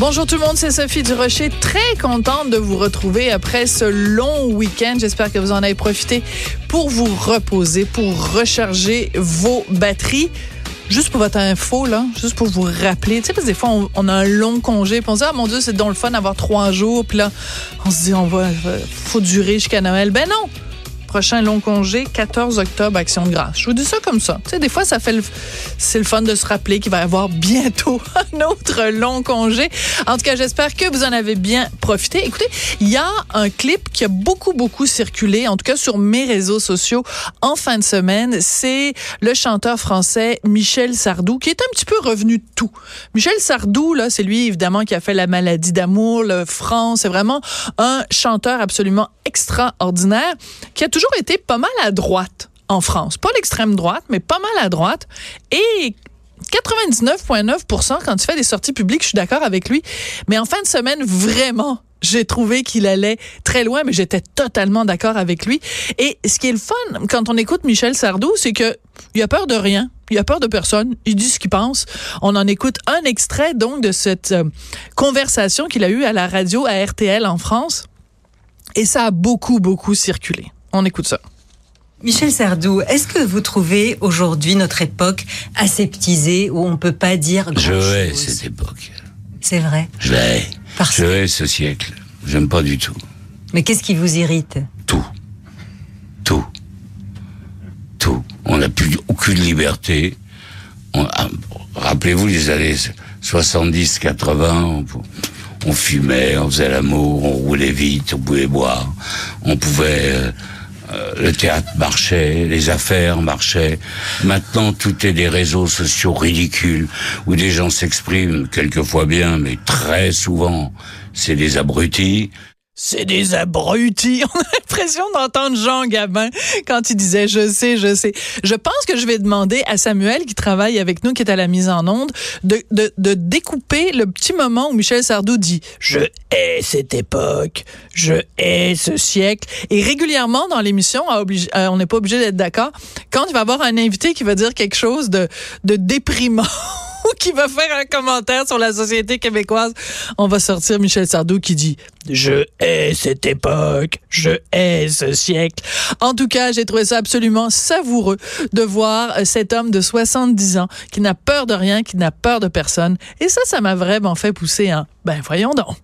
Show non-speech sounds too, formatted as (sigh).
Bonjour tout le monde, c'est Sophie Durocher. Très contente de vous retrouver après ce long week-end. J'espère que vous en avez profité pour vous reposer, pour recharger vos batteries. Juste pour votre info, là, juste pour vous rappeler, tu sais, parce que des fois, on, a un long congé, puis on se dit, ah mon Dieu, c'est donc le fun d'avoir trois jours, puis là, on se dit, on va, faut durer jusqu'à Noël. Ben non! Prochain long congé, 14 octobre, Action de grâce. Je vous dis ça comme ça. Tu sais, des fois, ça fait le, c'est le fun de se rappeler qu'il va y avoir bientôt (laughs) un autre long congé. En tout cas, j'espère que vous en avez bien profité. Écoutez, il y a un clip qui a beaucoup, beaucoup circulé, en tout cas sur mes réseaux sociaux en fin de semaine. C'est le chanteur français Michel Sardou, qui est un petit peu revenu tout. Michel Sardou, là, c'est lui, évidemment, qui a fait La maladie d'amour, le France. C'est vraiment un chanteur absolument extraordinaire qui a toujours été pas mal à droite en France. Pas l'extrême droite, mais pas mal à droite. Et 99,9% quand il fait des sorties publiques, je suis d'accord avec lui. Mais en fin de semaine, vraiment, j'ai trouvé qu'il allait très loin, mais j'étais totalement d'accord avec lui. Et ce qui est le fun quand on écoute Michel Sardou, c'est que il a peur de rien. Il a peur de personne. Il dit ce qu'il pense. On en écoute un extrait donc de cette euh, conversation qu'il a eue à la radio à RTL en France. Et ça a beaucoup, beaucoup circulé. On écoute ça. Michel Sardou, est-ce que vous trouvez aujourd'hui notre époque aseptisée où on ne peut pas dire grand Je hais cette époque. C'est vrai. Je la hais. Je hais ce siècle. J'aime pas du tout. Mais qu'est-ce qui vous irrite? Tout. Tout. Tout. On n'a plus aucune liberté. Ah, rappelez-vous les années 70, 80 on fumait, on faisait l'amour, on roulait vite, on pouvait boire, on pouvait... Euh, le théâtre marchait, les affaires marchaient. Maintenant, tout est des réseaux sociaux ridicules où des gens s'expriment quelquefois bien, mais très souvent, c'est des abrutis. C'est des abrutis. (laughs) On a l'impression d'entendre Jean Gabin quand il disait je sais, je sais. Je pense que je vais demander à Samuel qui travaille avec nous, qui est à la mise en onde, de, de, de découper le petit moment où Michel Sardou dit je hais cette époque, je hais ce siècle. Et régulièrement dans l'émission, euh, on n'est pas obligé d'être d'accord, quand il va avoir un invité qui va dire quelque chose de, de déprimant qui va faire un commentaire sur la société québécoise, on va sortir Michel Sardou qui dit Je hais cette époque, je hais ce siècle. En tout cas, j'ai trouvé ça absolument savoureux de voir cet homme de 70 ans qui n'a peur de rien, qui n'a peur de personne. Et ça, ça m'a vraiment fait pousser un Ben voyons donc.